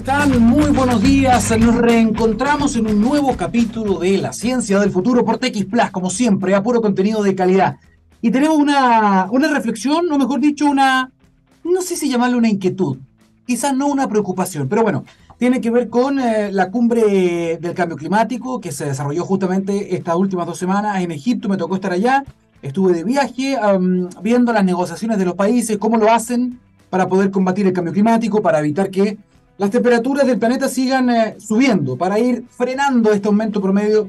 están? Muy buenos días. Nos reencontramos en un nuevo capítulo de La Ciencia del Futuro por TX Plus, como siempre, a puro contenido de calidad. Y tenemos una, una reflexión, o mejor dicho, una, no sé si llamarle una inquietud, quizás no una preocupación, pero bueno, tiene que ver con eh, la cumbre del cambio climático que se desarrolló justamente estas últimas dos semanas en Egipto. Me tocó estar allá, estuve de viaje viendo las negociaciones de los países, cómo lo hacen para poder combatir el cambio climático, para evitar que las temperaturas del planeta sigan eh, subiendo, para ir frenando este aumento promedio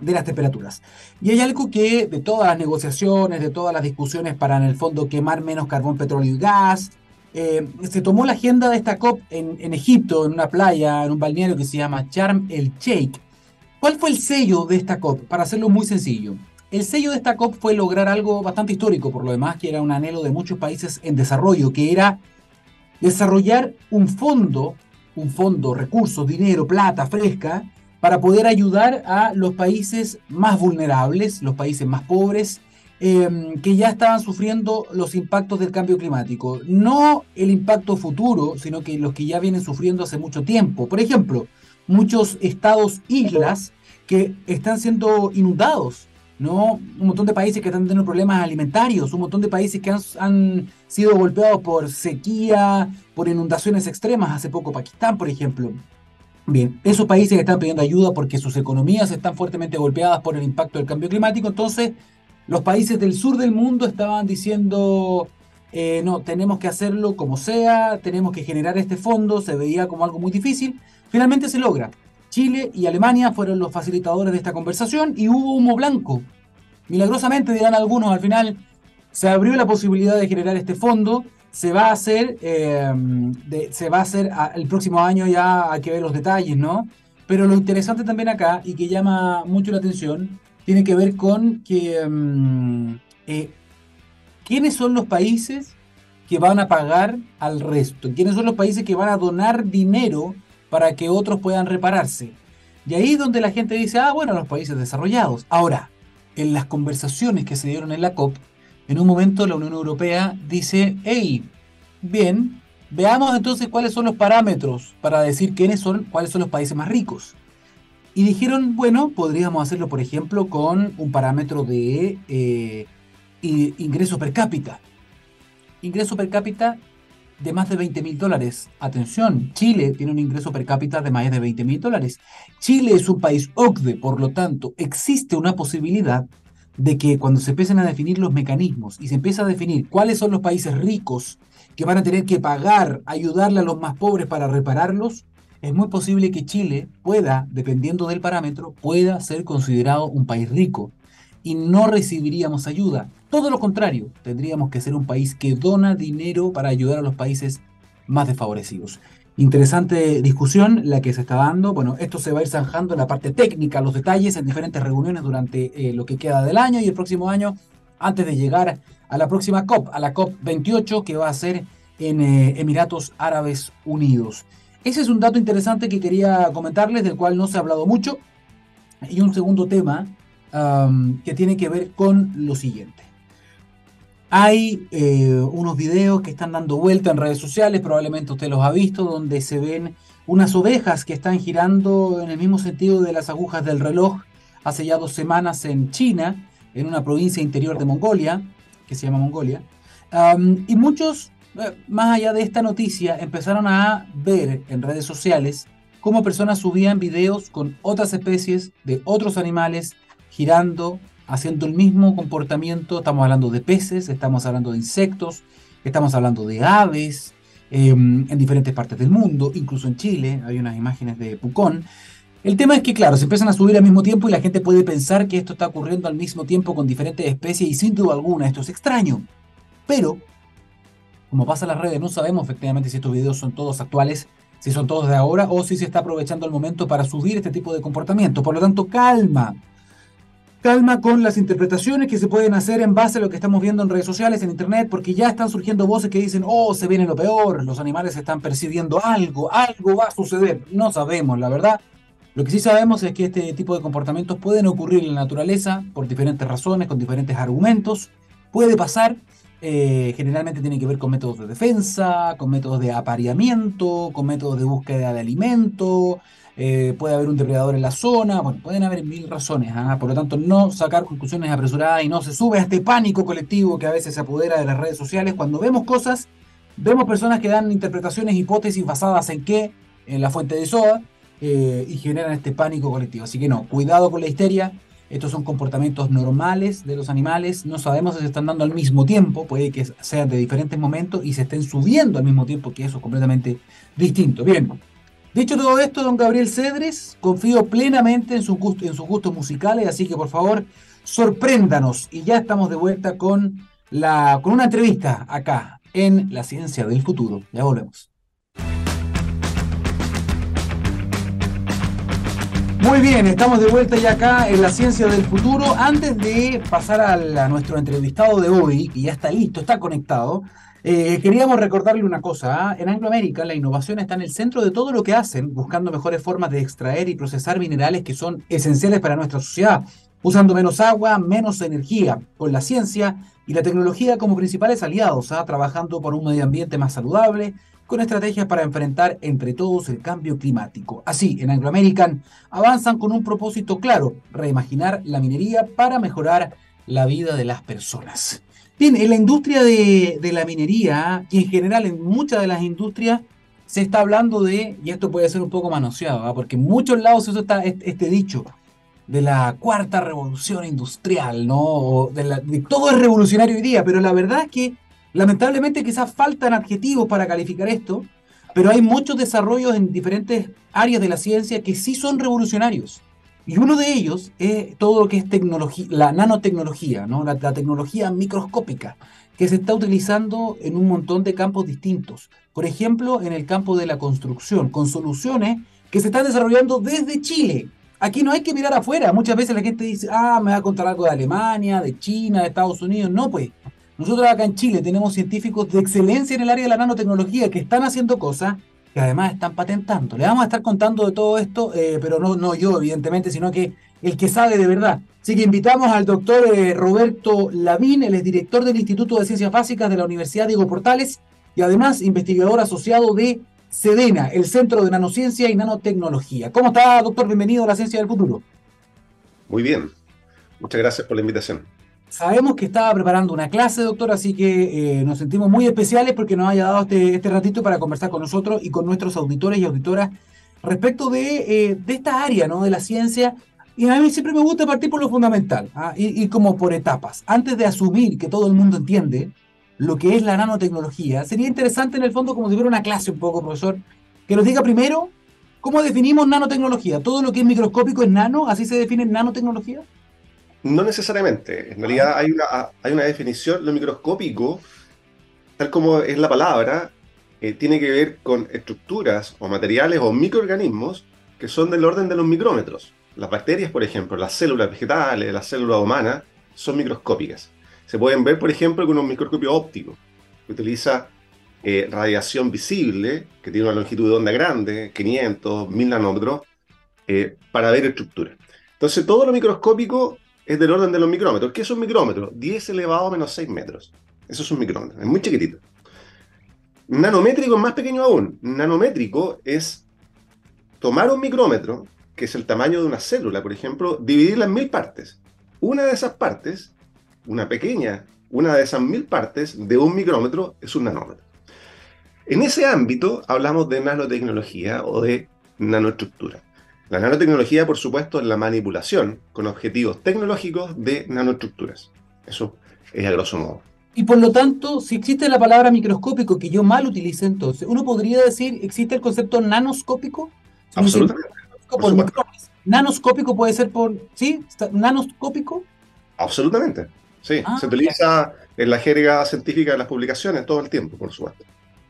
de las temperaturas. Y hay algo que de todas las negociaciones, de todas las discusiones para en el fondo quemar menos carbón, petróleo y gas, eh, se tomó la agenda de esta COP en, Egipto, en una playa, en un balneario que se llama Charm el Sheikh. ¿Cuál fue el sello de esta COP? Para hacerlo muy sencillo. El sello de esta COP fue lograr algo bastante histórico, por lo demás, que era un anhelo de muchos países en desarrollo, que era desarrollar un fondo, un fondo, recursos, dinero, plata fresca, para poder ayudar a los países más vulnerables, los países más pobres, Em, que ya estaban sufriendo los impactos del cambio climático. No el impacto futuro, sino que los que ya vienen sufriendo hace mucho tiempo. Por ejemplo, muchos estados islas que están siendo inundados, ¿no? Un montón de países que están teniendo problemas alimentarios, un montón de países que han, sido golpeados por sequía, por inundaciones extremas. Hace poco Pakistán, por ejemplo. Bien, esos países están pidiendo ayuda porque sus economías están fuertemente golpeadas por el impacto del cambio climático, entonces los países del sur del mundo estaban diciendo, eh, no, tenemos que hacerlo como sea, tenemos que generar este fondo, se veía como algo muy difícil. Finalmente se logra. Chile y Alemania fueron los facilitadores de esta conversación y hubo humo blanco. Milagrosamente, dirán algunos, al final se abrió la posibilidad de generar este fondo. Se va a hacer, eh, se va a hacer el próximo año, ya hay que ver los detalles, ¿no? Pero lo interesante también acá y que llama mucho la atención tiene que ver con que mm, eh, quiénes son los países que van a pagar al resto, quiénes son los países que van a donar dinero para que otros puedan repararse. Y ahí es donde la gente dice, ah, bueno, los países desarrollados. Ahora, en las conversaciones que se dieron en la COP, en un momento la Unión Europea dice, hey, bien, veamos entonces cuáles son los parámetros para decir quiénes son, cuáles son los países más ricos. Y dijeron, bueno, podríamos hacerlo, por ejemplo, con un parámetro de eh, ingreso per cápita. Ingreso per cápita de más de 20 mil dólares. Atención, Chile tiene un ingreso per cápita de más de 20 mil dólares. Chile es un país OCDE, por lo tanto, existe una posibilidad de que cuando se empiecen a definir los mecanismos y se empieza a definir cuáles son los países ricos que van a tener que pagar, ayudarle a los más pobres para repararlos, es muy posible que Chile pueda, dependiendo del parámetro, pueda ser considerado un país rico y no recibiríamos ayuda. Todo lo contrario, tendríamos que ser un país que dona dinero para ayudar a los países más desfavorecidos. Interesante discusión la que se está dando. Bueno, esto se va a ir zanjando en la parte técnica, los detalles en diferentes reuniones durante eh, lo que queda del año y el próximo año, antes de llegar a la próxima COP, a la COP 28, que va a ser en eh, Emiratos Árabes Unidos. Ese es un dato interesante que quería comentarles, del cual no se ha hablado mucho. Y un segundo tema que tiene que ver con lo siguiente. Hay eh, unos videos que están dando vuelta en redes sociales, probablemente usted los ha visto, donde se ven unas ovejas que están girando en el mismo sentido de las agujas del reloj hace ya dos semanas en China, en una provincia interior de Mongolia, que se llama Mongolia. y muchos eh, más allá de esta noticia, empezaron a ver en redes sociales cómo personas subían videos con otras especies de otros animales girando, haciendo el mismo comportamiento. Estamos hablando de peces, estamos hablando de insectos, estamos hablando de aves em, en diferentes partes del mundo, incluso en Chile hay unas imágenes de Pucón. El tema es que, claro, se empiezan a subir al mismo tiempo y la gente puede pensar que esto está ocurriendo al mismo tiempo con diferentes especies y sin duda alguna esto es extraño. Pero como pasa en las redes, no sabemos efectivamente si estos videos son todos actuales, si son todos de ahora o si se está aprovechando el momento para subir este tipo de comportamiento. Por lo tanto, calma. Calma con las interpretaciones que se pueden hacer en base a lo que estamos viendo en redes sociales, en internet, porque ya están surgiendo voces que dicen, oh, se viene lo peor, los animales están percibiendo algo, algo va a suceder. No sabemos, la verdad. Lo que sí sabemos es que este tipo de comportamientos pueden ocurrir en la naturaleza por diferentes razones, con diferentes argumentos. Puede pasar, Eh, generalmente tiene que ver con métodos de defensa, con métodos de apareamiento, con métodos de búsqueda de alimento, eh, puede haber un depredador en la zona, bueno, pueden haber mil razones, ¿ah? por lo tanto no sacar conclusiones apresuradas y no se sube a este pánico colectivo que a veces se apodera de las redes sociales cuando vemos cosas, vemos personas que dan interpretaciones, hipótesis basadas en qué, en la fuente de SOA, eh, y generan este pánico colectivo. Así que no, cuidado con la histeria, estos son comportamientos normales de los animales, no sabemos si se están dando al mismo tiempo, puede que sean de diferentes momentos y se estén subiendo al mismo tiempo, que eso es completamente distinto. Bien, Dicho todo esto, don Gabriel Cedres, confío plenamente en, sus gustos musicales, así que por favor, sorpréndanos. Y ya estamos de vuelta con una entrevista acá en La Ciencia del Futuro. Ya volvemos. Muy bien, estamos de vuelta ya acá en la ciencia del futuro. Antes de pasar a, a, nuestro entrevistado de hoy, que ya está listo, está conectado, eh, queríamos recordarle una cosa. ¿ah? En Angloamérica la innovación está en el centro de todo lo que hacen, buscando mejores formas de extraer y procesar minerales que son esenciales para nuestra sociedad, usando menos agua, menos energía, con la ciencia y la tecnología como principales aliados, ¿ah? trabajando por un medio ambiente más saludable, con estrategias para enfrentar entre todos el cambio climático. Así, en Anglo American avanzan con un propósito claro, reimaginar la minería para mejorar la vida de las personas. En la industria de, la minería y en general en muchas de las industrias se está hablando de, y esto puede ser un poco manoseado, ¿ah? porque en muchos lados eso está este, dicho, de la cuarta revolución industrial, ¿no? De, todo es revolucionario hoy día, pero la verdad es que lamentablemente quizás faltan adjetivos para calificar esto, pero hay muchos desarrollos en diferentes áreas de la ciencia que sí son revolucionarios. Y uno de ellos es todo lo que es tecnología, la nanotecnología, ¿no? La, tecnología microscópica, que se está utilizando en un montón de campos distintos. Por ejemplo, en el campo de la construcción, con soluciones que se están desarrollando desde Chile. Aquí no hay que mirar afuera. Muchas veces la gente dice, ah, me va a contar algo de Alemania, de China, de Estados Unidos. No, pues. Nosotros acá en Chile tenemos científicos de excelencia en el área de la nanotecnología que están haciendo cosas que además están patentando. Le vamos a estar contando de todo esto, eh, pero no, no yo, evidentemente, sino que el que sabe de verdad. Así que invitamos al doctor eh, Roberto Lavín, él es director del Instituto de Ciencias Básicas de la Universidad Diego Portales y además investigador asociado de SEDENA, el Centro de Nanociencia y Nanotecnología. ¿Cómo está, doctor? Bienvenido a la Ciencia del Futuro. Muy bien. Muchas gracias por la invitación. Sabemos que estaba preparando una clase, doctor, así que eh, nos sentimos muy especiales porque nos haya dado este, este, ratito para conversar con nosotros y con nuestros auditores y auditoras respecto de, eh, de esta área ¿no? de la ciencia. Y a mí siempre me gusta partir por lo fundamental ¿ah? y, y, como por etapas. Antes de asumir que todo el mundo entiende lo que es la nanotecnología, sería interesante en el fondo, como si fuera una clase un poco, profesor, que nos diga primero cómo definimos nanotecnología. ¿Todo lo que es microscópico es nano? ¿Así se define nanotecnología? No necesariamente. En realidad hay una, hay una definición. Lo microscópico, tal como es la palabra, eh, tiene que ver con estructuras o materiales o microorganismos que son del orden de los micrómetros. Las bacterias, por ejemplo, las células vegetales, las células humanas, son microscópicas. Se pueden ver, por ejemplo, con un microscopio óptico, que utiliza eh, radiación visible, que tiene una longitud de onda grande, 500, 1000 nanómetros, eh, para ver estructuras. Entonces, todo lo microscópico es del orden de los micrómetros. ¿Qué es un micrómetro? 10 elevado a menos 6 metros. Eso es un micrómetro, es muy chiquitito. Nanométrico es más pequeño aún. Nanométrico es tomar un micrómetro, que es el tamaño de una célula, por ejemplo, dividirla en mil partes. Una de esas partes, una pequeña, una de esas mil partes de un micrómetro es un nanómetro. En ese ámbito hablamos de nanotecnología o de nanoestructura. La nanotecnología, por supuesto, es la manipulación con objetivos tecnológicos de nanoestructuras. Eso es a grosso modo. Y por lo tanto, si existe la palabra microscópico que yo mal utilice entonces, uno podría decir, ¿existe el concepto nanoscópico? Absolutamente. Nanoscópico puede ser por, ¿sí? ¿Nanoscópico? Absolutamente, sí. Ah, se utiliza en la jerga científica de las publicaciones todo el tiempo, por supuesto.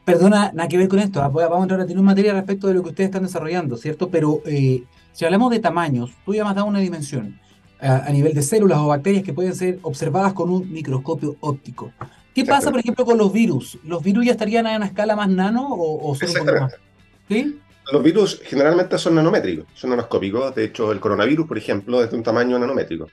Perdona, nada que ver con esto. Ah, vamos a entrar a tener un materia respecto de lo que ustedes están desarrollando, ¿cierto? Pero eh, si hablamos de tamaños, tú ya me has dado una dimensión a, nivel de células o bacterias que pueden ser observadas con un microscopio óptico. ¿Qué pasa, por ejemplo, con los virus? ¿Los virus ya estarían a una escala más nano o, o solo más? ¿Sí? Los virus generalmente son nanométricos, son nanoscópicos. De hecho, el coronavirus, por ejemplo, es de un tamaño nanométrico.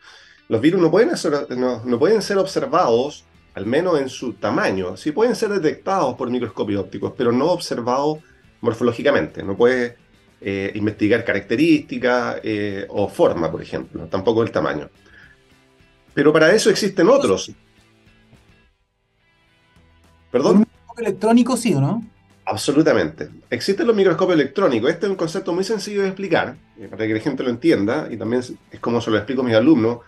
Los virus no pueden, ser, no pueden ser observados al menos en su tamaño, sí pueden ser detectados por microscopios ópticos, pero no observados morfológicamente. No puede eh, investigar características eh, o forma, por ejemplo, tampoco el tamaño. Pero para eso existen otros. ¿Perdón? ¿Un microscopio electrónico sí o no? Absolutamente. Existen los microscopios electrónicos. Este es un concepto muy sencillo de explicar, eh, para que la gente lo entienda, y también es como se lo explico a mis alumnos.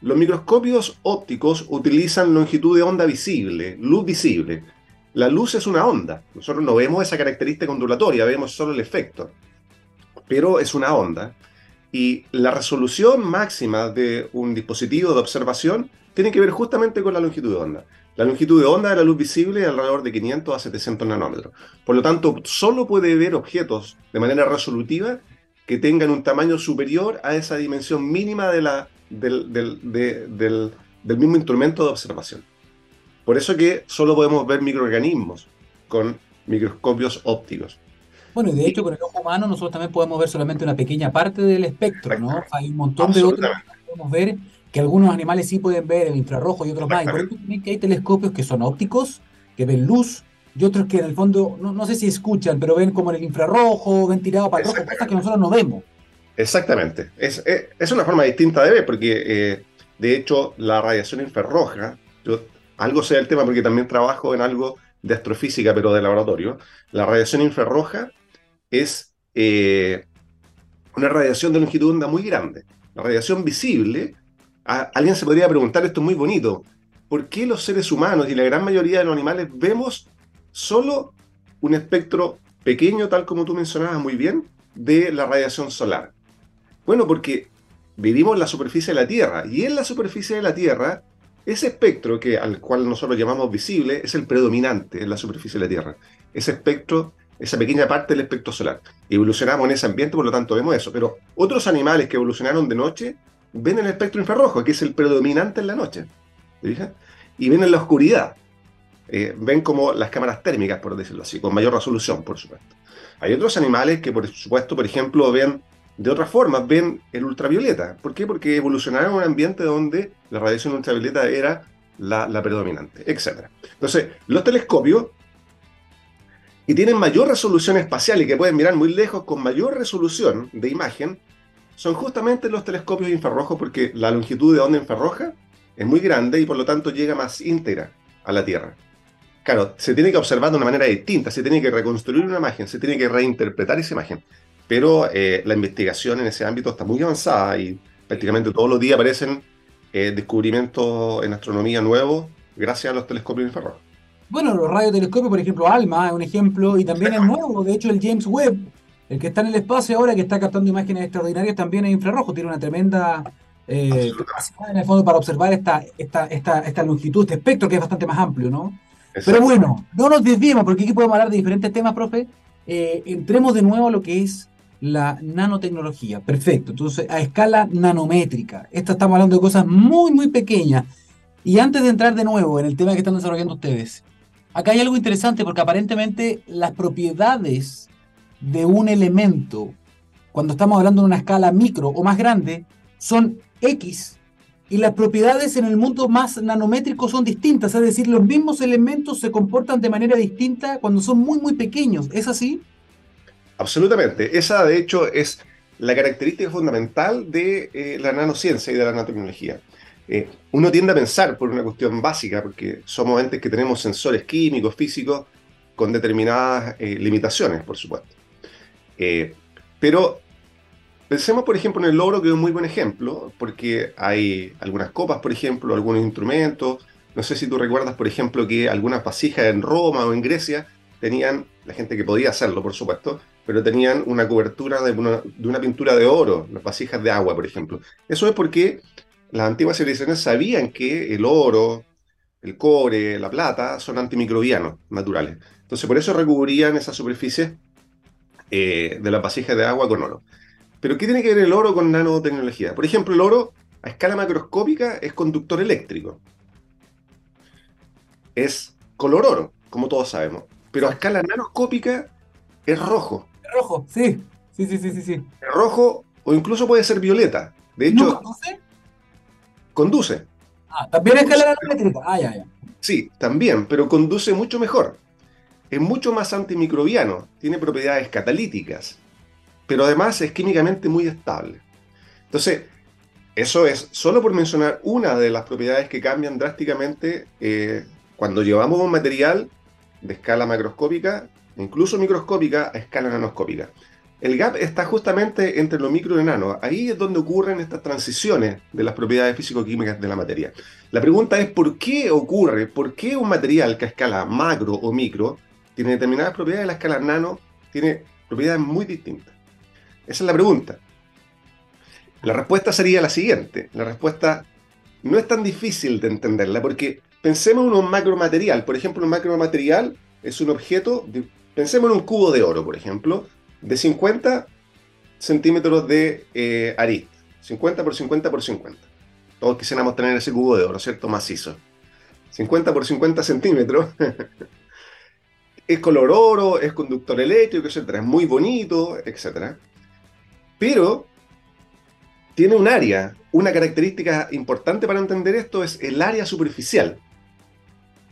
Los microscopios ópticos utilizan longitud de onda visible, luz visible. La luz es una onda. Nosotros no vemos esa característica ondulatoria, vemos solo el efecto. Pero es una onda. Y la resolución máxima de un dispositivo de observación tiene que ver justamente con la longitud de onda. La longitud de onda de la luz visible es alrededor de 500 a 700 nanómetros. Por lo tanto, solo puede ver objetos de manera resolutiva que tengan un tamaño superior a esa dimensión mínima de la, del, del, mismo instrumento de observación. Por eso que solo podemos ver microorganismos con microscopios ópticos. Bueno, y de hecho con el ojo humano nosotros también podemos ver solamente una pequeña parte del espectro, ¿no? Hay un montón de otros que podemos ver que algunos animales sí pueden ver el infrarrojo y otros más. Y por eso también que hay telescopios que son ópticos, que ven luz, y otros que en el fondo, no, sé si escuchan, pero ven como en el infrarrojo, ven tirado para rojo, cosas que nosotros no vemos. Exactamente. Es, es, una forma distinta de ver, porque eh, de hecho la radiación infrarroja, yo algo sé del tema porque también trabajo en algo de astrofísica, pero de laboratorio. La radiación infrarroja es eh, una radiación de longitud de onda muy grande. La radiación visible alguien se podría preguntar, esto es muy bonito, ¿por qué los seres humanos y la gran mayoría de los animales vemos solo un espectro pequeño, tal como tú mencionabas muy bien, de la radiación solar? Bueno, porque vivimos en la superficie de la Tierra y en la superficie de la Tierra ese espectro que al cual nosotros llamamos visible es el predominante en la superficie de la Tierra. Ese espectro, esa pequeña parte del espectro solar. Evolucionamos en ese ambiente, por lo tanto vemos eso. Pero otros animales que evolucionaron de noche ven el espectro infrarrojo, que es el predominante en la noche. Y ven en la oscuridad. Eh, ven como las cámaras térmicas, por decirlo así, con mayor resolución, por supuesto. Hay otros animales que, por supuesto, por ejemplo, ven de otra forma, ven el ultravioleta. ¿Por qué? Porque evolucionaron en un ambiente donde la radiación ultravioleta era la, predominante, etc. Entonces, los telescopios y tienen mayor resolución espacial y que pueden mirar muy lejos con mayor resolución de imagen, son justamente los telescopios infrarrojos porque la longitud de onda infrarroja es muy grande y por lo tanto llega más íntegra a la Tierra. Claro, se tiene que observar de una manera distinta, se tiene que reconstruir una imagen, se tiene que reinterpretar esa imagen. Pero eh, la investigación en ese ámbito está muy avanzada y prácticamente todos los días aparecen eh, descubrimientos en astronomía nuevos gracias a los telescopios infrarrojos. Bueno, los radiotelescopios, por ejemplo, ALMA es un ejemplo, y también es nuevo, de hecho el James Webb el que está en el espacio ahora, que está captando imágenes extraordinarias, también es infrarrojo, tiene una tremenda eh, capacidad en el fondo para observar esta, esta, esta, esta longitud, este espectro que es bastante más amplio, ¿no? Pero bueno, no nos desviemos, porque aquí podemos hablar de diferentes temas, profe. Eh, entremos de nuevo a lo que es la nanotecnología. Perfecto. Entonces, a escala nanométrica. Esto estamos hablando de cosas muy, muy pequeñas. Y antes de entrar de nuevo en el tema que están desarrollando ustedes, acá hay algo interesante porque aparentemente las propiedades de un elemento, cuando estamos hablando de una escala micro o más grande, son X. Y las propiedades en el mundo más nanométrico son distintas, es decir, los mismos elementos se comportan de manera distinta cuando son muy, muy pequeños. ¿Es así? Absolutamente. Esa, de hecho, es la característica fundamental de eh, la nanociencia y de la nanotecnología. Eh, uno tiende a pensar por una cuestión básica, porque somos entes que tenemos sensores químicos, físicos, con determinadas eh, limitaciones, por supuesto. Eh, pero pensemos, por ejemplo, en el logro, que es un muy buen ejemplo, porque hay algunas copas, por ejemplo, algunos instrumentos. No sé si tú recuerdas, por ejemplo, que algunas vasijas en Roma o en Grecia tenían, la gente que podía hacerlo, por supuesto, pero tenían una cobertura de una, de una pintura de oro, las vasijas de agua, por ejemplo. Eso es porque las antiguas civilizaciones sabían que el oro, el cobre, la plata son antimicrobianos naturales. Entonces, por eso recubrían esas superficies eh, de la vasija de agua con oro. Pero ¿qué tiene que ver el oro con nanotecnología? Por ejemplo, el oro a escala macroscópica es conductor eléctrico. Es color oro, como todos sabemos. Pero a escala nanoscópica es rojo. Rojo, sí. Sí, sí, sí, sí, Es rojo o incluso puede ser violeta. De hecho, conduce. Conduce. Ah, también a escala nanométrica. Ah, ya, ya. Sí, también, pero conduce mucho mejor. Es mucho más antimicrobiano, tiene propiedades catalíticas, pero además es químicamente muy estable. Entonces, eso es solo por mencionar una de las propiedades que cambian drásticamente eh, cuando llevamos un material de escala macroscópica, incluso microscópica, a escala nanoscópica. El gap está justamente entre lo micro y nano. Ahí es donde ocurren estas transiciones de las propiedades físico-químicas de la materia. La pregunta es por qué ocurre, por qué un material que a escala macro o micro tiene determinadas propiedades y la escala nano tiene propiedades muy distintas. Esa es la pregunta. La respuesta sería la siguiente. La respuesta no es tan difícil de entenderla porque pensemos en un macromaterial. Por ejemplo, un macromaterial es un objeto, pensemos en un cubo de oro, por ejemplo, de 50 centímetros de eh, arista. 50 por 50 por 50. Todos quisiéramos tener ese cubo de oro, ¿cierto? Macizo. 50 por 50 centímetros. es color oro, es conductor eléctrico, etc. Es muy bonito, etc. Pero tiene un área. Una característica importante para entender esto es el área superficial.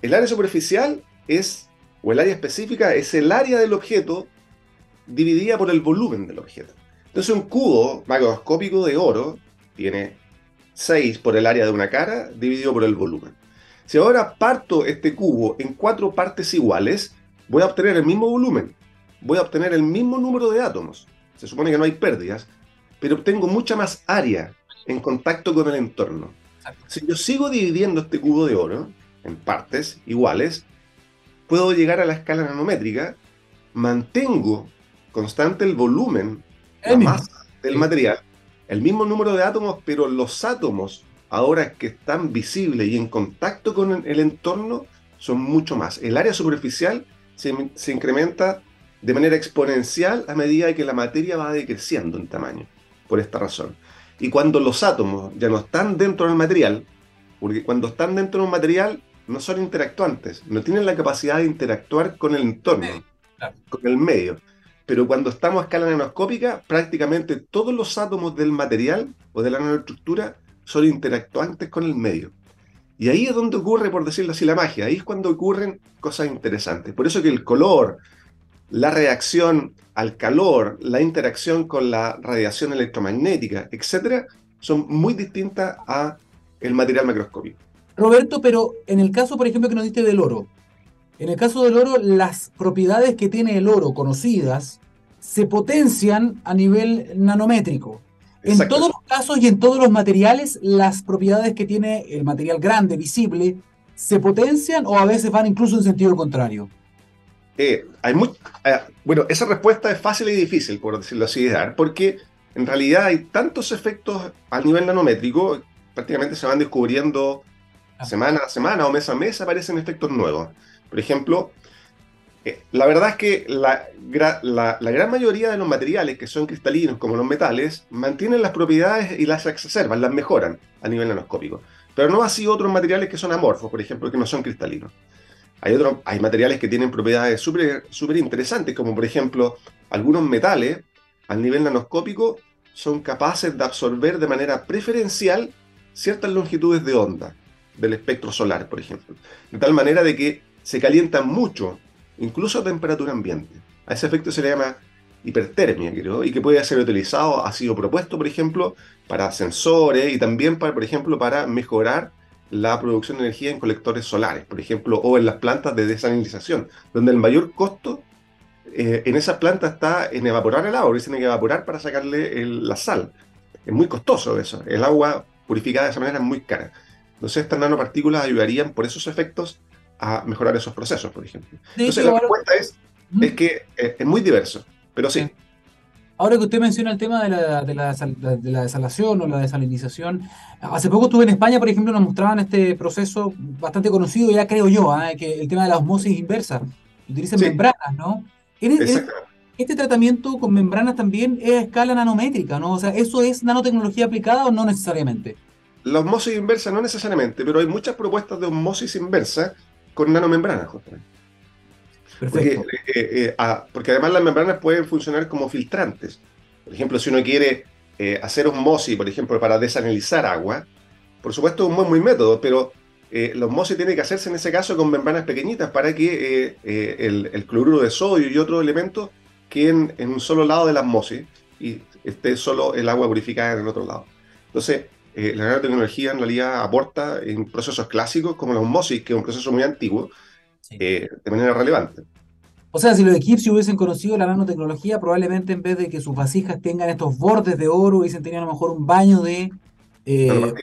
El área superficial es, o el área específica, es el área del objeto dividida por el volumen del objeto. Entonces un cubo macroscópico de oro tiene 6 por el área de una cara dividido por el volumen. Si ahora parto este cubo en cuatro partes iguales, voy a obtener el mismo volumen, voy a obtener el mismo número de átomos. Se supone que no hay pérdidas, pero obtengo mucha más área en contacto con el entorno. Si yo sigo dividiendo este cubo de oro en partes iguales, puedo llegar a la escala nanométrica, mantengo constante el volumen, la masa del material, el mismo número de átomos, pero los átomos, ahora que están visibles y en contacto con el entorno, son mucho más. El área superficial se, se incrementa de manera exponencial a medida que la materia va decreciendo en tamaño, por esta razón. Y cuando los átomos ya no están dentro del material, porque cuando están dentro del material no son interactuantes, no tienen la capacidad de interactuar con el entorno, con el medio pero cuando estamos a escala nanoscópica, prácticamente todos los átomos del material o de la nanoestructura son interactuantes con el medio. Y ahí es donde ocurre, por decirlo así, la magia. Ahí es cuando ocurren cosas interesantes. Por eso que el color, la reacción al calor, la interacción con la radiación electromagnética, etcétera, son muy distintas a el material macroscópico. Roberto, pero en el caso, por ejemplo, que nos diste del oro, en el caso del oro, las propiedades que tiene el oro conocidas se potencian a nivel nanométrico. En todos los casos y en todos los materiales, las propiedades que tiene el material grande, visible, se potencian o a veces van incluso en sentido contrario. Eh, hay eh, bueno, esa respuesta es fácil y difícil, por decirlo así, porque en realidad hay tantos efectos a nivel nanométrico, prácticamente se van descubriendo. Semana a semana o mes a mes, aparecen efectos nuevos. Por ejemplo, eh, la verdad es que la, gran mayoría de los materiales que son cristalinos, como los metales, mantienen las propiedades y las exacerban, las mejoran a nivel nanoscópico. Pero no así otros materiales que son amorfos, por ejemplo, que no son cristalinos. Hay, otro, hay materiales que tienen propiedades súper interesantes, como por ejemplo algunos metales a nivel nanoscópico son capaces de absorber de manera preferencial ciertas longitudes de onda del espectro solar, por ejemplo. De tal manera de que se calientan mucho, incluso a temperatura ambiente. A ese efecto se le llama hipertermia, creo, y que puede ser utilizado, ha sido propuesto, por ejemplo, para sensores y también, para, por ejemplo, para mejorar la producción de energía en colectores solares, por ejemplo, o en las plantas de desalinización, donde el mayor costo eh, en esas plantas está en evaporar el agua, tiene que evaporar para sacarle la sal. Es muy costoso eso. El agua purificada de esa manera es muy cara. Entonces estas nanopartículas ayudarían por esos efectos a mejorar esos procesos, por ejemplo. Entonces la respuesta es, es que eh, es muy diverso, pero sí. Ahora que usted menciona el tema de la, de, la, de la, desalación o la desalinización, hace poco estuve en España, por ejemplo, nos mostraban este proceso bastante conocido, ya creo yo, ¿ah? que el tema de la osmosis inversa. Utilizan membranas, ¿no? este tratamiento con membranas también es a escala nanométrica, ¿no? O sea, ¿eso es nanotecnología aplicada o no necesariamente? La osmosis inversa no necesariamente, pero hay muchas propuestas de osmosis inversa con nanomembranas, justamente. Porque, eh, eh, ah, porque, además las membranas pueden funcionar como filtrantes. Por ejemplo, si uno quiere eh, hacer osmosis, por ejemplo, para desanalizar agua, por supuesto es un buen muy método, pero eh, la osmosis tiene que hacerse en ese caso con membranas pequeñitas para que eh, eh, el, cloruro de sodio y otros elementos queden en un solo lado de la osmosis y esté solo el agua purificada en el otro lado. Entonces, la nanotecnología en realidad aporta en procesos clásicos como la osmosis, que es un proceso muy antiguo, de manera relevante. O sea, si los egipcios hubiesen conocido la nanotecnología, probablemente en vez de que sus vasijas tengan estos bordes de oro, hubiesen tenido a lo mejor un baño de eh,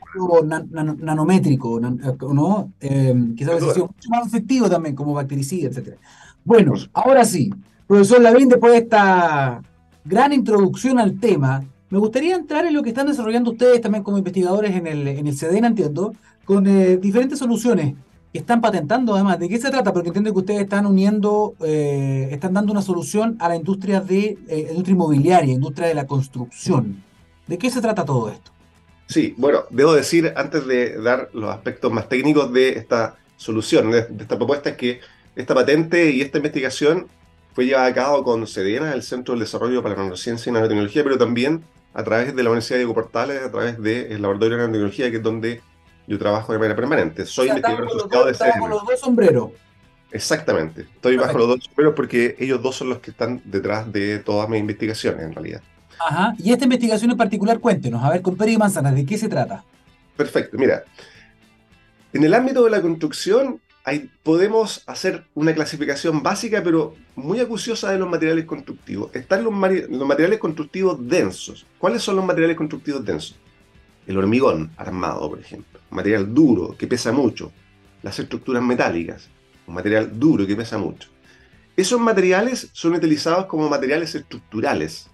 nanométrico, ¿no? Eh, quizás hubiese sido mucho más efectivo también como bactericida, etc. Bueno, ahora sí, profesor Lavín, después de esta gran introducción al tema, me gustaría entrar en lo que están desarrollando ustedes también como investigadores en el, en el CDN, entiendo, con eh, diferentes soluciones están patentando además. ¿De qué se trata? Porque entiendo que ustedes están uniendo, eh, están dando una solución a la industria de eh, industria inmobiliaria, industria de la construcción. ¿De qué se trata todo esto? Sí, bueno, debo decir antes de dar los aspectos más técnicos de esta solución, de, esta propuesta, es que esta patente y esta investigación fue llevada a cabo con CEDENA, el Centro de Desarrollo para la Nanociencia y Nanotecnología, pero también a través de la Universidad de Diego Portales, a través del Laboratorio de Nanotecnología, que es donde yo trabajo de manera permanente. Soy investigador asociado de con los dos sombreros. Exactamente. Estoy bajo los dos sombreros porque ellos dos son los que están detrás de todas mis investigaciones, en realidad. Ajá. Y esta investigación en particular, cuéntenos, a ver, con Peri y Manzanas, ¿de qué se trata? Perfecto. Mira, en el ámbito de la construcción hay, podemos hacer una clasificación básica, pero muy acuciosa de los materiales constructivos. Están los, los materiales constructivos densos. ¿Cuáles son los materiales constructivos densos? El hormigón armado, por ejemplo material duro que pesa mucho, las estructuras metálicas, un material duro que pesa mucho. Esos materiales son utilizados como materiales estructurales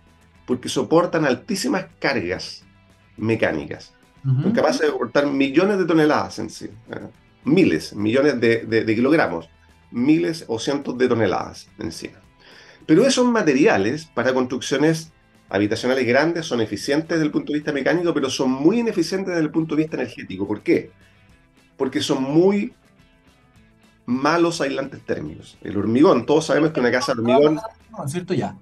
porque soportan altísimas cargas mecánicas. Son capaces de soportar millones de toneladas en sí, ¿eh? Miles, millones de, kilogramos, miles o cientos de toneladas en sí. Pero esos materiales para construcciones habitacionales grandes son eficientes desde el punto de vista mecánico, pero son muy ineficientes desde el punto de vista energético. ¿Por qué? Porque son muy malos aislantes térmicos. El hormigón, todos sabemos que una casa de hormigón... No, es cierto ya.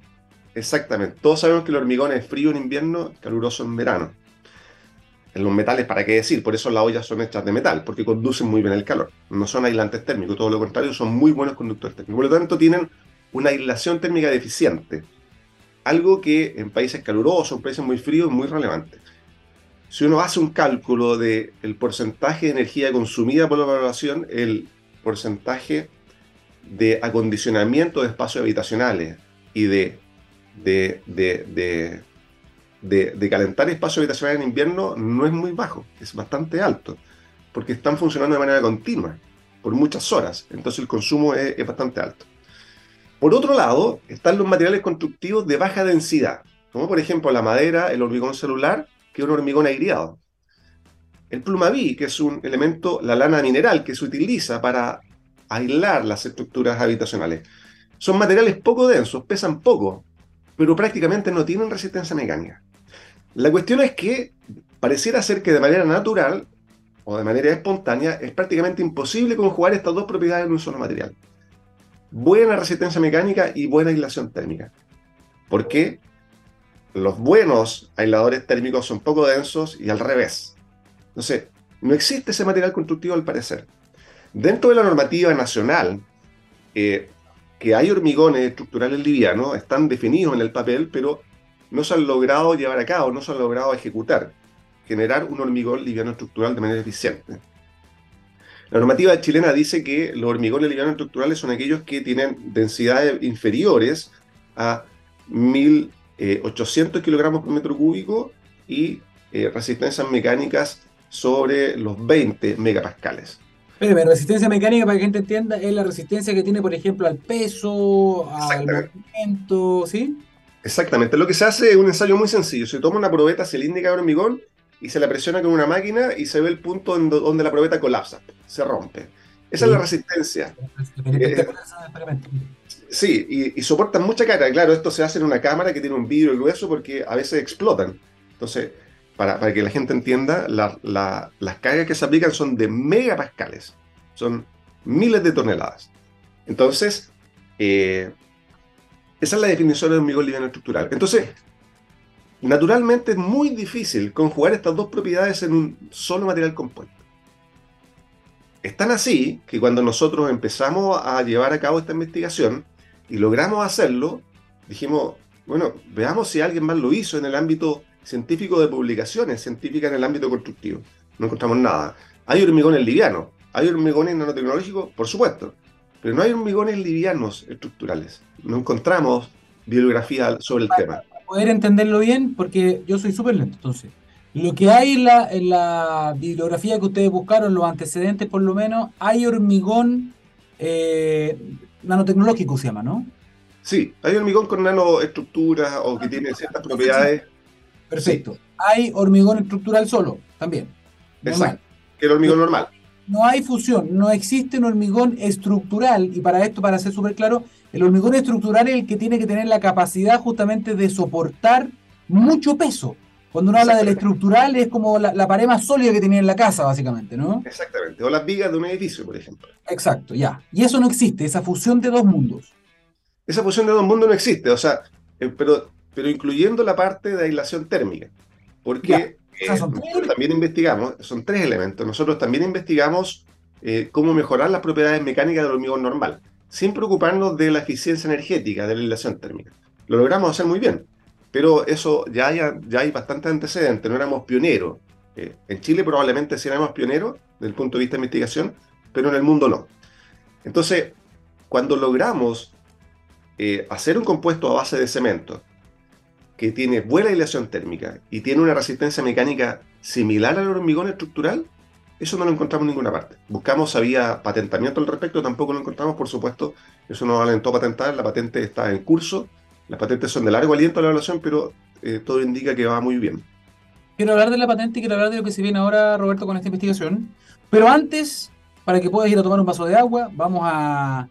Exactamente. Todos sabemos que el hormigón es frío en invierno, caluroso en verano. En los metales, ¿para qué decir? Por eso las ollas son hechas de metal, porque conducen muy bien el calor. No son aislantes térmicos, todo lo contrario, son muy buenos conductores térmicos. Por lo tanto, tienen una aislación térmica deficiente algo que en países calurosos, en países muy fríos, es muy relevante. Si uno hace un cálculo del el porcentaje de energía consumida por la población, el porcentaje de acondicionamiento de espacios habitacionales y de, de, de, de, calentar espacios habitacionales en invierno no es muy bajo, es bastante alto, porque están funcionando de manera continua por muchas horas, entonces el consumo es bastante alto. Por otro lado, están los materiales constructivos de baja densidad, como por ejemplo la madera, el hormigón celular, que es un hormigón aireado. El plumaví, que es un elemento, la lana mineral, que se utiliza para aislar las estructuras habitacionales. Son materiales poco densos, pesan poco, pero prácticamente no tienen resistencia mecánica. La cuestión es que pareciera ser que de manera natural o de manera espontánea es prácticamente imposible conjugar estas dos propiedades en un solo material buena resistencia mecánica y buena aislación térmica. Porque los buenos aisladores térmicos son poco densos y al revés. Entonces, no existe ese material constructivo al parecer. Dentro de la normativa nacional, eh, que hay hormigones estructurales livianos, están definidos en el papel, pero no se han logrado llevar a cabo, no se han logrado ejecutar, generar un hormigón liviano estructural de manera eficiente. La normativa chilena dice que los hormigones livianos estructurales son aquellos que tienen densidades inferiores a 1.800 kilogramos por metro cúbico y eh, resistencias mecánicas sobre los 20 megapascales. Pero resistencia mecánica, para que la gente entienda, es la resistencia que tiene, por ejemplo, al peso, al movimiento, ¿sí? Exactamente. Lo que se hace es un ensayo muy sencillo. Se toma una probeta cilíndrica de hormigón y se la presiona con una máquina y se ve el punto donde la probeta colapsa, se rompe. Esa es la resistencia. Eh, sí, y, soportan mucha carga. Claro, esto se hace en una cámara que tiene un vidrio grueso porque a veces explotan. Entonces, para, que la gente entienda, las cargas que se aplican son de megapascales. Son miles de toneladas. Entonces, eh, esa es la definición de hormigón liviano estructural. Entonces, Naturalmente es muy difícil conjugar estas dos propiedades en un solo material compuesto. Es tan así que cuando nosotros empezamos a llevar a cabo esta investigación y logramos hacerlo, dijimos, bueno, veamos si alguien más lo hizo en el ámbito científico de publicaciones científicas en el ámbito constructivo. No encontramos nada. Hay hormigones livianos, hay hormigones nanotecnológicos, por supuesto, pero no hay hormigones livianos estructurales. No encontramos bibliografía sobre el tema. Para poder entenderlo bien, porque yo soy súper lento, entonces. Lo que hay en la, en la, bibliografía que ustedes buscaron, los antecedentes por lo menos, hay hormigón eh, nanotecnológico, se llama, ¿no? Sí, hay hormigón con nanoestructuras o que tiene ciertas propiedades. Perfecto. Hay hormigón estructural solo, también. Exacto. El hormigón normal. No hay fusión, no existe un hormigón estructural, y para esto, para ser súper claro, el hormigón estructural es el que tiene que tener la capacidad justamente de soportar mucho peso. Cuando uno habla del estructural es como la, pared más sólida que tiene en la casa, básicamente, ¿no? Exactamente, o las vigas de un edificio, por ejemplo. Exacto, ya. Y eso no existe, esa fusión de dos mundos. Esa fusión de dos mundos no existe, o sea, eh, pero, pero incluyendo la parte de aislación térmica. Porque eh, nosotros también investigamos, son tres elementos, nosotros también investigamos eh, cómo mejorar las propiedades mecánicas del hormigón normal, sin preocuparnos de la eficiencia energética de la aislación térmica. Lo logramos hacer muy bien, pero eso ya hay, ya hay bastante antecedentes, no éramos pioneros. Eh, en Chile probablemente sí éramos pioneros desde el punto de vista de investigación, pero en el mundo no. Entonces, cuando logramos hacer un compuesto a base de cemento, que tiene buena aislación térmica y tiene una resistencia mecánica similar al hormigón estructural, eso no lo encontramos en ninguna parte. Buscamos, había patentamiento al respecto, tampoco lo encontramos, por supuesto. Eso nos alentó a patentar, la patente está en curso. Las patentes son de largo aliento a la evaluación, pero eh, todo indica que va muy bien. Quiero hablar de la patente y quiero hablar de lo que se viene ahora, Roberto, con esta investigación. Pero antes, para que puedas ir a tomar un vaso de agua, vamos a.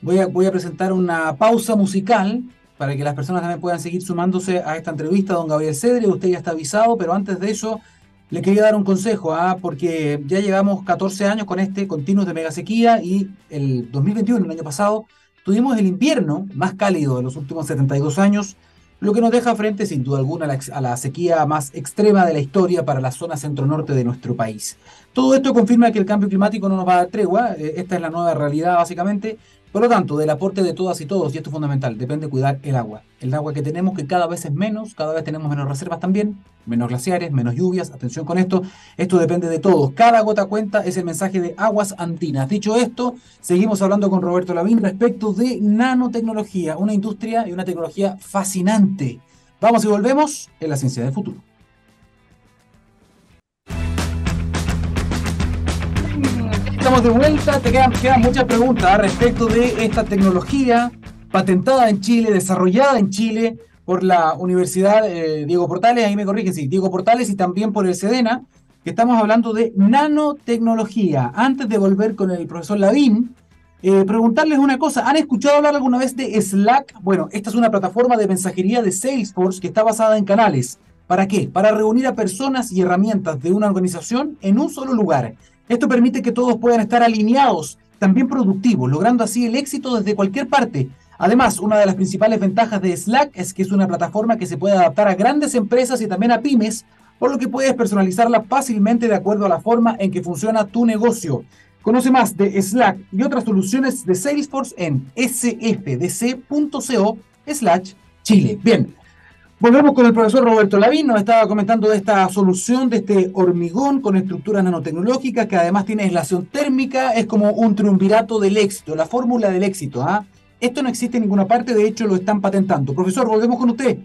Voy a, voy a presentar una pausa musical para que las personas también puedan seguir sumándose a esta entrevista, don Gabriel Cedre. Usted ya está avisado, pero antes de eso le quería dar un consejo, ¿ah? porque ya llevamos 14 años con este continuo de mega sequía y el 2021, el año pasado, tuvimos el invierno más cálido de los últimos 72 años, lo que nos deja frente sin duda alguna a la, sequía más extrema de la historia para la zona centro-norte de nuestro país. Todo esto confirma que el cambio climático no nos va a dar tregua, eh, esta es la nueva realidad básicamente, por lo tanto, del aporte de todas y todos, y esto es fundamental, depende cuidar el agua. El agua que tenemos, que cada vez es menos, cada vez tenemos menos reservas también, menos glaciares, menos lluvias, atención con esto, esto depende de todos. Cada gota cuenta es el mensaje de Aguas Andinas. Dicho esto, seguimos hablando con Roberto Lavín respecto de nanotecnología, una industria y una tecnología fascinante. Vamos y volvemos en la ciencia del futuro. Estamos de vuelta. Te quedan, muchas preguntas respecto de esta tecnología patentada en Chile, desarrollada en Chile por la Universidad eh, Diego Portales, ahí me corrigen, sí, Diego Portales y también por el SEDENA, que estamos hablando de nanotecnología. Antes de volver con el profesor Lavín, eh, preguntarles una cosa, ¿han escuchado hablar alguna vez de Slack? Bueno, esta es una plataforma de mensajería de Salesforce que está basada en canales. ¿Para qué? Para reunir a personas y herramientas de una organización en un solo lugar. Esto permite que todos puedan estar alineados, también productivos, logrando así el éxito desde cualquier parte. Además, una de las principales ventajas de Slack es que es una plataforma que se puede adaptar a grandes empresas y también a pymes, por lo que puedes personalizarla fácilmente de acuerdo a la forma en que funciona tu negocio. Conoce más de Slack y otras soluciones de Salesforce en sfdc.co slash Chile. Bien, Volvemos con el profesor Roberto Lavín, nos estaba comentando de esta solución, de este hormigón con estructuras nanotecnológicas que además tiene aislación térmica, es como un triunvirato del éxito, la fórmula del éxito. ¿ah? Esto no existe en ninguna parte, de hecho lo están patentando. Profesor, volvemos con usted.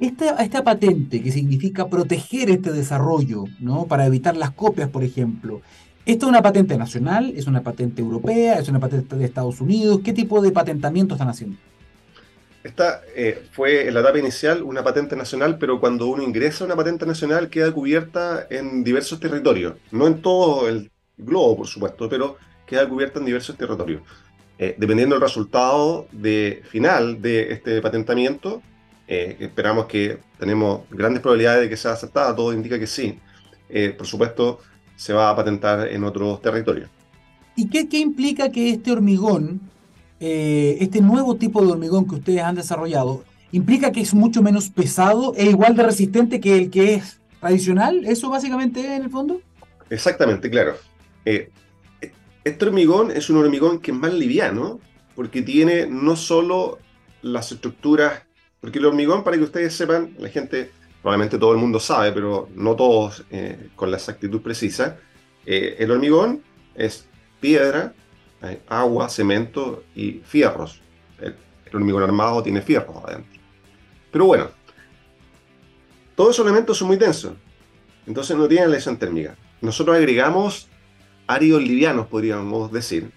Esta, esta patente que significa proteger este desarrollo, ¿no? Para evitar las copias, por ejemplo. ¿Esto es una patente nacional? ¿Es una patente europea? ¿Es una patente de Estados Unidos? ¿Qué tipo de patentamiento están haciendo? Esta eh, fue en la etapa inicial una patente nacional, pero cuando uno ingresa a una patente nacional queda cubierta en diversos territorios. No en todo el globo, por supuesto, pero queda cubierta en diversos territorios. Eh, dependiendo del resultado de, final de este patentamiento, eh, esperamos que tenemos grandes probabilidades de que sea aceptada, todo indica que sí. por supuesto, se va a patentar en otros territorios. ¿Y qué, qué implica que este hormigón eh, este nuevo tipo de hormigón que ustedes han desarrollado implica que es mucho menos pesado e igual de resistente que el que es tradicional? ¿Eso básicamente en el fondo? Exactamente, claro. Eh, Este hormigón es un hormigón que es más liviano porque tiene no solo las estructuras, porque el hormigón, para que ustedes sepan, la gente, probablemente todo el mundo sabe, pero no todos eh, con la exactitud precisa, el hormigón es piedra, agua, cemento y fierros. El, el hormigón armado tiene fierros adentro. Pero bueno, todos esos elementos son muy densos, entonces no tienen lesión térmica. Nosotros agregamos áridos livianos, podríamos decir,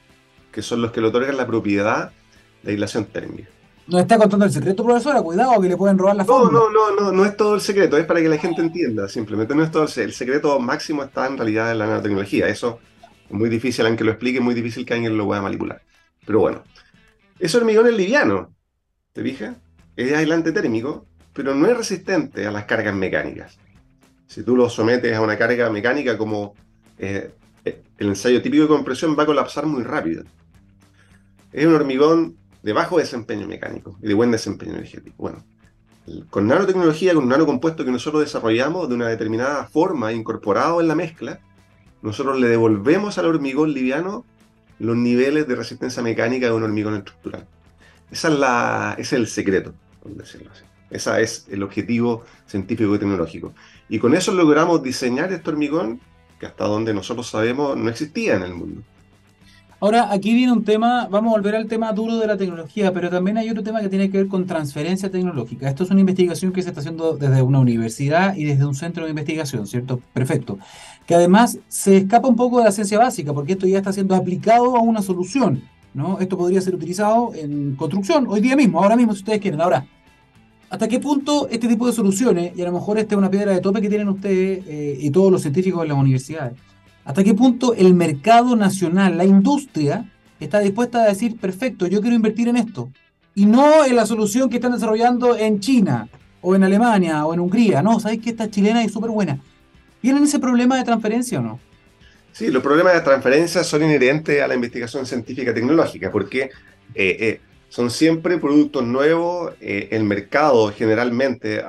que son los que le otorgan la propiedad de aislación térmica. ¿No está contando el secreto, profesora? Cuidado, que le pueden robar la no, No, no, no, no es todo el secreto, es para que la gente entienda, simplemente no es todo el secreto. El secreto máximo está en realidad en la nanotecnología. Eso es muy difícil, aunque lo explique, muy difícil que alguien lo pueda manipular. Pero bueno, ese hormigón es liviano, ¿te fijas? Es aislante térmico, pero no es resistente a las cargas mecánicas. Si tú lo sometes a una carga mecánica como eh, el ensayo típico de compresión va a colapsar muy rápido. Es un hormigón de bajo desempeño mecánico y de buen desempeño energético. Bueno, con nanotecnología, con un nanocompuesto que nosotros desarrollamos de una determinada forma incorporado en la mezcla, nosotros le devolvemos al hormigón liviano los niveles de resistencia mecánica de un hormigón estructural. Esa es ese es el secreto, por decirlo así. Ese es el objetivo científico y tecnológico. Y con eso logramos diseñar este hormigón que hasta donde nosotros sabemos no existía en el mundo. Ahora, aquí viene un tema, vamos a volver al tema duro de la tecnología, pero también hay otro tema que tiene que ver con transferencia tecnológica. Esto es una investigación que se está haciendo desde una universidad y desde un centro de investigación, ¿cierto? Perfecto. Que además se escapa un poco de la ciencia básica, porque esto ya está siendo aplicado a una solución, ¿no? Esto podría ser utilizado en construcción hoy día mismo, ahora mismo, si ustedes quieren. Ahora, ¿Hasta qué punto este tipo de soluciones, y a lo mejor esta es una piedra de tope que tienen ustedes eh, y todos los científicos de las universidades, hasta qué punto el mercado nacional, la industria, está dispuesta a decir, perfecto, yo quiero invertir en esto, y no en la solución que están desarrollando en China, o en Alemania, o en Hungría, no, sabéis que esta chilena es súper buena. ¿Tienen ese problema de transferencia o no? Sí, los problemas de transferencia son inherentes a la investigación científica tecnológica, porque eh, eh, son siempre productos nuevos. Eh, el mercado generalmente,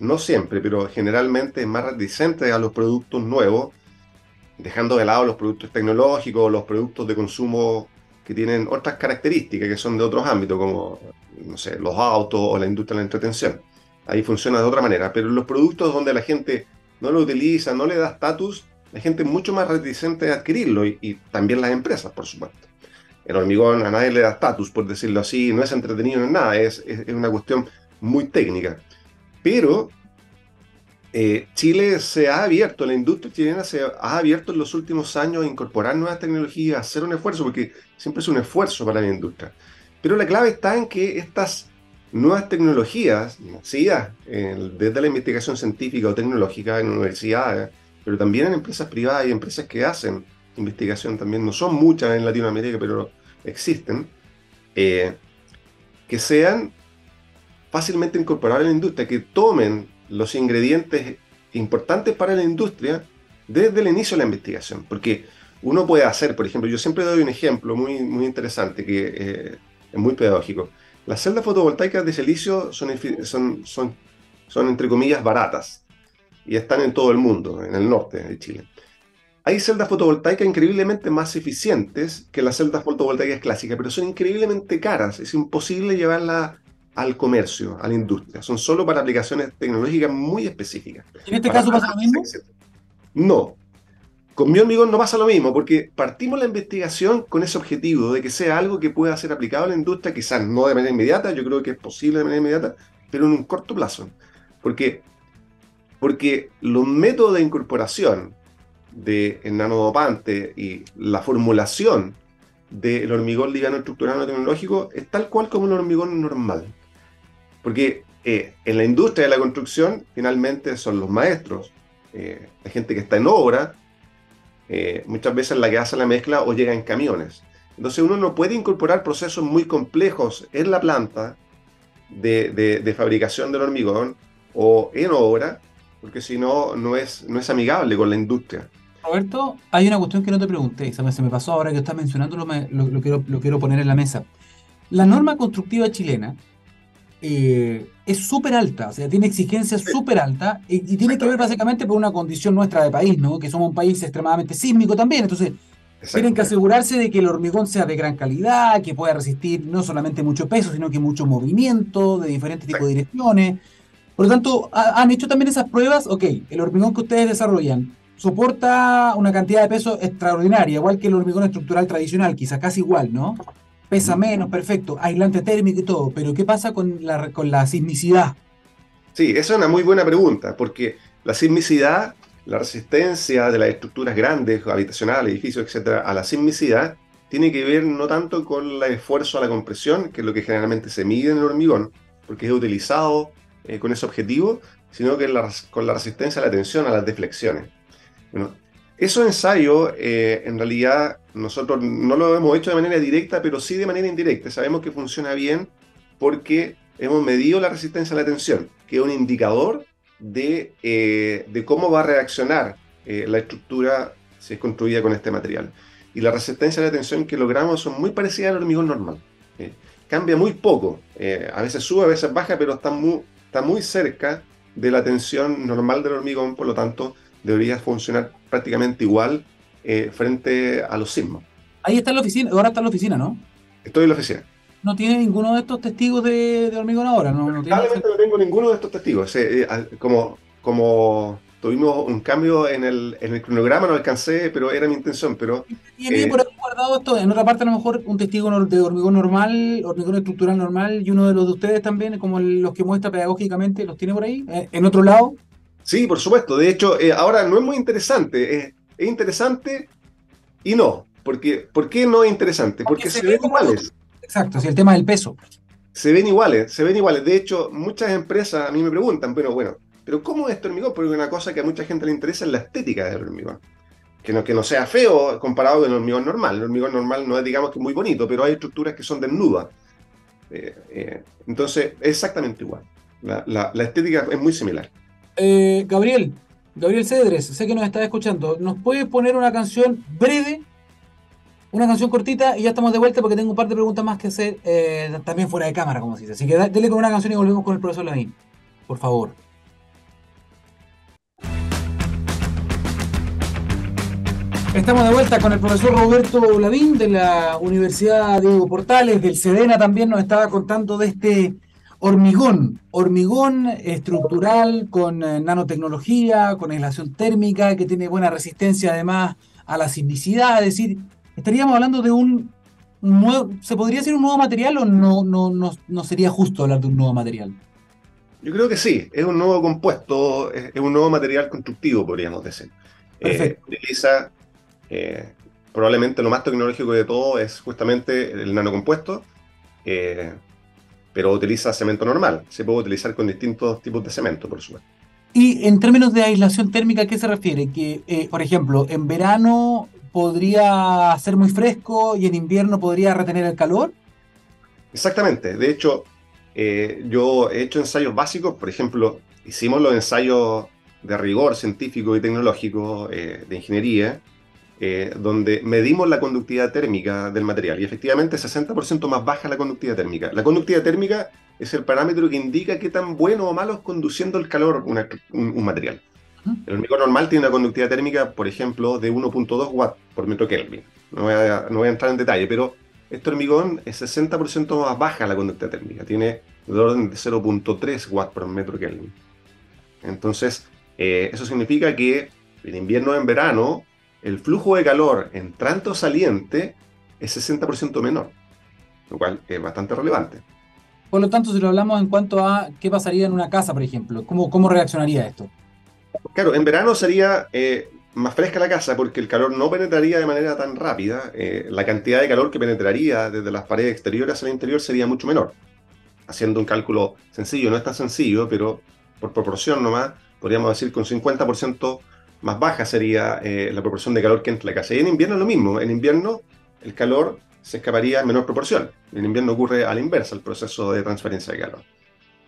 no siempre, pero generalmente es más reticente a los productos nuevos, dejando de lado los productos tecnológicos, los productos de consumo que tienen otras características que son de otros ámbitos, como no sé, los autos o la industria de la entretención. Ahí funciona de otra manera, pero los productos donde la gente no lo utiliza, no le da estatus, la gente es mucho más reticente a adquirirlo y también las empresas, por supuesto el hormigón a nadie le da estatus, por decirlo así, no es entretenido en nada, es, es, una cuestión muy técnica. Pero eh, Chile se ha abierto, la industria chilena se ha abierto en los últimos años a incorporar nuevas tecnologías, hacer un esfuerzo, porque siempre es un esfuerzo para la industria. Pero la clave está en que estas nuevas tecnologías, nacidas desde la investigación científica o tecnológica en universidades, pero también en empresas privadas y empresas que hacen investigación también, no son muchas en Latinoamérica, pero existen, eh, que sean fácilmente incorporables a la industria, que tomen los ingredientes importantes para la industria desde el inicio de la investigación. Porque uno puede hacer, por ejemplo, yo siempre doy un ejemplo muy, muy interesante que eh, es muy pedagógico. Las celdas fotovoltaicas de silicio son, son, son, son, entre comillas, baratas y están en todo el mundo, en el norte de Chile. Hay celdas fotovoltaicas increíblemente más eficientes que las celdas fotovoltaicas clásicas, pero son increíblemente caras. Es imposible llevarlas al comercio, a la industria. Son solo para aplicaciones tecnológicas muy específicas. ¿En este caso pasa lo mismo? No. Con mi hormigón no pasa lo mismo, porque partimos la investigación con ese objetivo de que sea algo que pueda ser aplicado a la industria, quizás no de manera inmediata, yo creo que es posible de manera inmediata, pero en un corto plazo. Porque, porque los métodos de incorporación de nanodopante y la formulación del hormigón liviano estructural tecnológico es tal cual como el hormigón normal. Porque eh, en la industria de la construcción finalmente son los maestros, eh, la gente que está en obra, eh, muchas veces la que hace la mezcla o llega en camiones. Entonces uno no puede incorporar procesos muy complejos en la planta de, de fabricación del hormigón o en obra, porque si no, no es, no es amigable con la industria. Roberto, hay una cuestión que no te pregunté, se me, se me pasó ahora que estás mencionándolo, lo, quiero, lo quiero poner en la mesa. La norma constructiva chilena eh, es súper alta, o sea, tiene exigencias súper altas y, tiene que ver básicamente por una condición nuestra de país, ¿no? Que somos un país extremadamente sísmico también. Entonces, Tienen que asegurarse de que el hormigón sea de gran calidad, que pueda resistir no solamente mucho peso, sino que mucho movimiento de diferentes tipos de direcciones. Por lo tanto, han hecho también esas pruebas. Ok, el hormigón que ustedes desarrollan soporta una cantidad de peso extraordinaria, igual que el hormigón estructural tradicional, quizá casi igual, ¿no? Pesa menos, perfecto, aislante térmico y todo. Pero ¿qué pasa con la, con la sismicidad? Sí, esa es una muy buena pregunta, porque la sismicidad la resistencia de las estructuras grandes, habitacionales, edificios, etcétera, a la sismicidad tiene que ver no tanto con el esfuerzo a la compresión, que es lo que generalmente se mide en el hormigón, porque es utilizado eh, con ese objetivo, sino que con la resistencia a la tensión, a las deflexiones. Bueno, esos ensayos, eh, en realidad, nosotros no lo hemos hecho de manera directa, pero sí de manera indirecta. Sabemos que funciona bien porque hemos medido la resistencia a la tensión, que es un indicador eh, de, cómo va a reaccionar eh, la estructura si es construida con este material. Y la resistencia a la tensión que logramos son muy parecidas al hormigón normal. Eh, cambia muy poco, a veces sube, a veces baja, pero está muy, está muy cerca de la tensión normal del hormigón, por lo tanto debería funcionar prácticamente igual frente a los sismos. Ahí está la oficina, ahora está en la oficina, ¿no? Estoy en la oficina no tiene ninguno de estos testigos de, hormigón ahora, ¿no? no no tengo ninguno de estos testigos. Eh, como, como tuvimos un cambio en el, en el cronograma, no alcancé, pero era mi intención. Pero, ¿Tiene eh, por ahí guardado esto? En otra parte, a lo mejor un testigo de hormigón normal, hormigón estructural normal, y uno de los de ustedes también, como los que muestra pedagógicamente, ¿los tiene por ahí? Eh, ¿En otro lado? Sí, por supuesto. De hecho, ahora no es muy interesante. es interesante y no. Porque, ¿Por qué no es interesante? Porque, se, se ven iguales. Exacto, sí, el tema del peso. Se ven iguales, se ven iguales. De hecho, muchas empresas a mí me preguntan, pero bueno, ¿pero cómo es este hormigón? Porque una cosa que a mucha gente le interesa es la estética del hormigón. Que no, que no sea feo comparado con el hormigón normal. El hormigón normal no es, digamos, que muy bonito, pero hay estructuras que son desnudas. Eh, eh, entonces, es exactamente igual. La, estética es muy similar. Eh, Gabriel, Gabriel Cedres, sé que nos está escuchando. ¿Nos puede poner una canción breve una canción cortita y ya estamos de vuelta porque tengo un par de preguntas más que hacer eh, también fuera de cámara, como se dice. Así que dale con una canción y volvemos con el profesor Lavín. Por favor. Estamos de vuelta con el profesor Roberto Lavín de la Universidad Diego Portales, del Sedena también nos estaba contando de este hormigón, hormigón estructural con eh, nanotecnología, con aislación térmica, que tiene buena resistencia además a la sismicidad, es decir, estaríamos hablando de un nuevo, ¿se podría decir un nuevo material o no, no, no, sería justo hablar de un nuevo material? Yo creo que sí, es un nuevo compuesto, es, un nuevo material constructivo, podríamos decir. Eh, utiliza, eh, probablemente lo más tecnológico de todo es justamente el nanocompuesto, eh, pero utiliza cemento normal. Se puede utilizar con distintos tipos de cemento, por supuesto. Y en términos de aislación térmica, ¿a qué se refiere? Que, por ejemplo, en verano podría ser muy fresco y en invierno podría retener el calor? Exactamente. De hecho, eh, yo he hecho ensayos básicos, por ejemplo, hicimos los ensayos de rigor científico y tecnológico eh, de ingeniería, eh, donde medimos la conductividad térmica del material y efectivamente 60% más baja la conductividad térmica. La conductividad térmica es el parámetro que indica qué tan bueno o malo es conduciendo el calor un material. El hormigón normal tiene una conductividad térmica, por ejemplo, de 1.2 watts por metro Kelvin. No voy, a, no voy a entrar en detalle, pero este hormigón es 60% más baja la conductividad térmica. Tiene de orden de 0.3 watts por metro Kelvin. Entonces, eh, eso significa que en invierno o en verano, el flujo de calor entrante o saliente es 60% menor, lo cual es bastante relevante. Por lo tanto, si lo hablamos en cuanto a qué pasaría en una casa, por ejemplo, ¿cómo, cómo reaccionaría esto? Claro, en verano sería eh, más fresca la casa porque el calor no penetraría de manera tan rápida. Eh, la cantidad de calor que penetraría desde las paredes exteriores al interior sería mucho menor. Haciendo un cálculo sencillo, no es tan sencillo, pero por proporción nomás, podríamos decir que un 50% más baja sería eh, la proporción de calor que entra a la casa. Y en invierno es lo mismo. En invierno el calor se escaparía en menor proporción. En invierno ocurre a la inversa el proceso de transferencia de calor.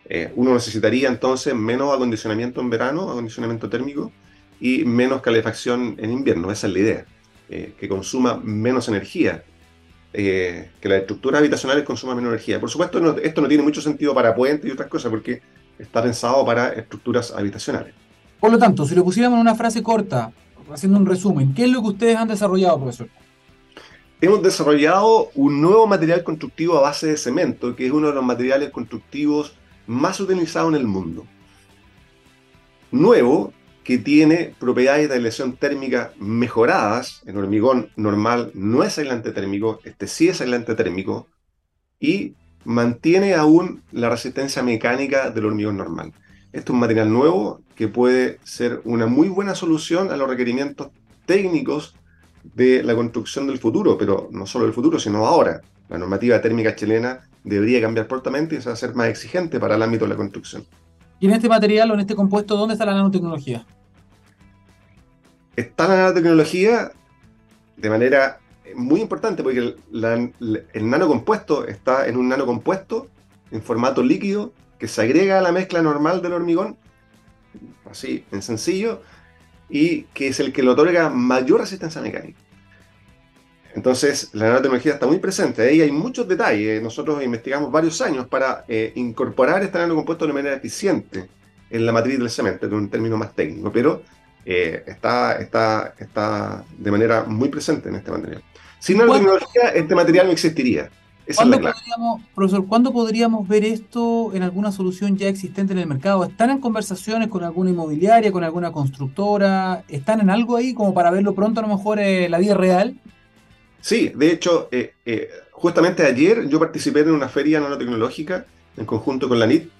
Eh, uno necesitaría entonces menos acondicionamiento en verano, acondicionamiento térmico, y menos calefacción en invierno. Esa es la idea, eh, que consuma menos energía, que las estructuras habitacionales consuman menos energía. Por supuesto, esto no tiene mucho sentido para puentes y otras cosas, porque está pensado para estructuras habitacionales. Por lo tanto, si lo pusiéramos en una frase corta, haciendo un resumen, ¿qué es lo que ustedes han desarrollado, profesor? hemos desarrollado un nuevo material constructivo a base de cemento, que es uno de los materiales constructivos más utilizados en el mundo. Nuevo, que tiene propiedades de aislación térmica mejoradas. El hormigón normal no es aislante térmico, este sí es aislante térmico, y mantiene aún la resistencia mecánica del hormigón normal. Este es un material nuevo que puede ser una muy buena solución a los requerimientos técnicos de la construcción del futuro, pero no solo del futuro, sino ahora. La normativa térmica chilena debería cambiar prontamente y se va a ser más exigente para el ámbito de la construcción. ¿Y en este material o en este compuesto, dónde está la nanotecnología? Está la nanotecnología de manera muy importante porque el, el nanocompuesto está en un nanocompuesto en formato líquido que se agrega a la mezcla normal del hormigón, así, en sencillo, y que es el que le otorga mayor resistencia mecánica. Entonces, la nanotecnología está muy presente. Ahí hay muchos detalles. Nosotros investigamos varios años para eh, incorporar este nanocompuesto de manera eficiente en la matriz del cemento, en un término más técnico, pero eh, está, está, está de manera muy presente en este material. Sin nanotecnología, este material no existiría. ¿Cuándo podríamos, profesor, ¿cuándo podríamos ver esto en alguna solución ya existente en el mercado? ¿Están en conversaciones con alguna inmobiliaria, con alguna constructora? ¿Están en algo ahí como para verlo pronto a lo mejor en la vida real? Sí, de hecho, eh, eh, justamente ayer yo participé en una feria nanotecnológica en conjunto con la NIT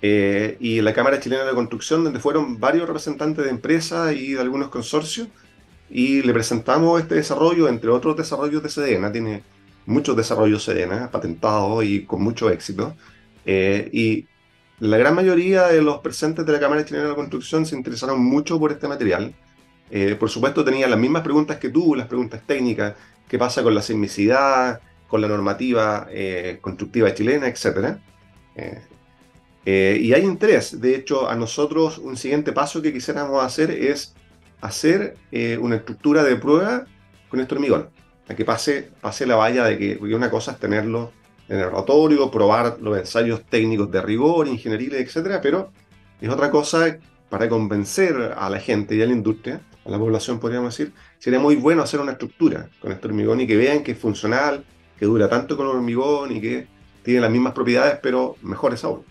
eh, y la Cámara Chilena de Construcción, donde fueron varios representantes de empresas y de algunos consorcios, y le presentamos este desarrollo, entre otros desarrollos de Sedena, tiene muchos desarrollos Sedena patentados y con mucho éxito, y la gran mayoría de los presentes de la Cámara Chilena de Construcción se interesaron mucho por este material. por supuesto, tenían las mismas preguntas que tú, las preguntas técnicas, qué pasa con la sismicidad, con la normativa eh, constructiva chilena, etc. Eh, eh, y hay interés. De hecho, a nosotros un siguiente paso que quisiéramos hacer es hacer una estructura de prueba con este hormigón. A que pase, pase la valla de que una cosa es tenerlo en el laboratorio, probar los ensayos técnicos de rigor, ingenieriles, etc. Pero es otra cosa para convencer a la gente y a la industria a la población, podríamos decir, sería muy bueno hacer una estructura con este hormigón y que vean que es funcional, que dura tanto con el hormigón y que tiene las mismas propiedades, pero mejores aún.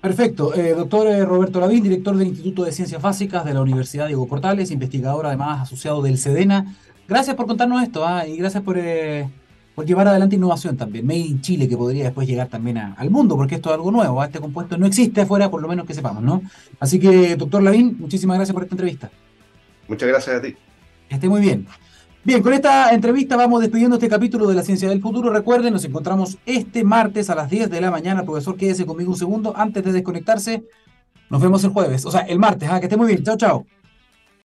Perfecto. Eh, doctor eh, Roberto Lavín, director del Instituto de Ciencias Básicas de la Universidad Diego Portales, investigador además asociado del SEDENA. Gracias por contarnos esto ¿ah? y gracias por, eh, por, llevar adelante innovación también. Made in Chile, que podría después llegar también al mundo, porque esto es algo nuevo. ¿ah? Este compuesto no existe afuera, por lo menos que sepamos, ¿no? Así que, doctor Lavín, muchísimas gracias por esta entrevista. Muchas gracias a ti. Que esté muy bien. Bien, con esta entrevista vamos despidiendo este capítulo de la ciencia del futuro. Recuerden, nos encontramos este martes a las 10 de la mañana. Profesor, quédese conmigo un segundo antes de desconectarse. Nos vemos el jueves, o sea, el martes. ¿ah? Que esté muy bien. Chao, chao.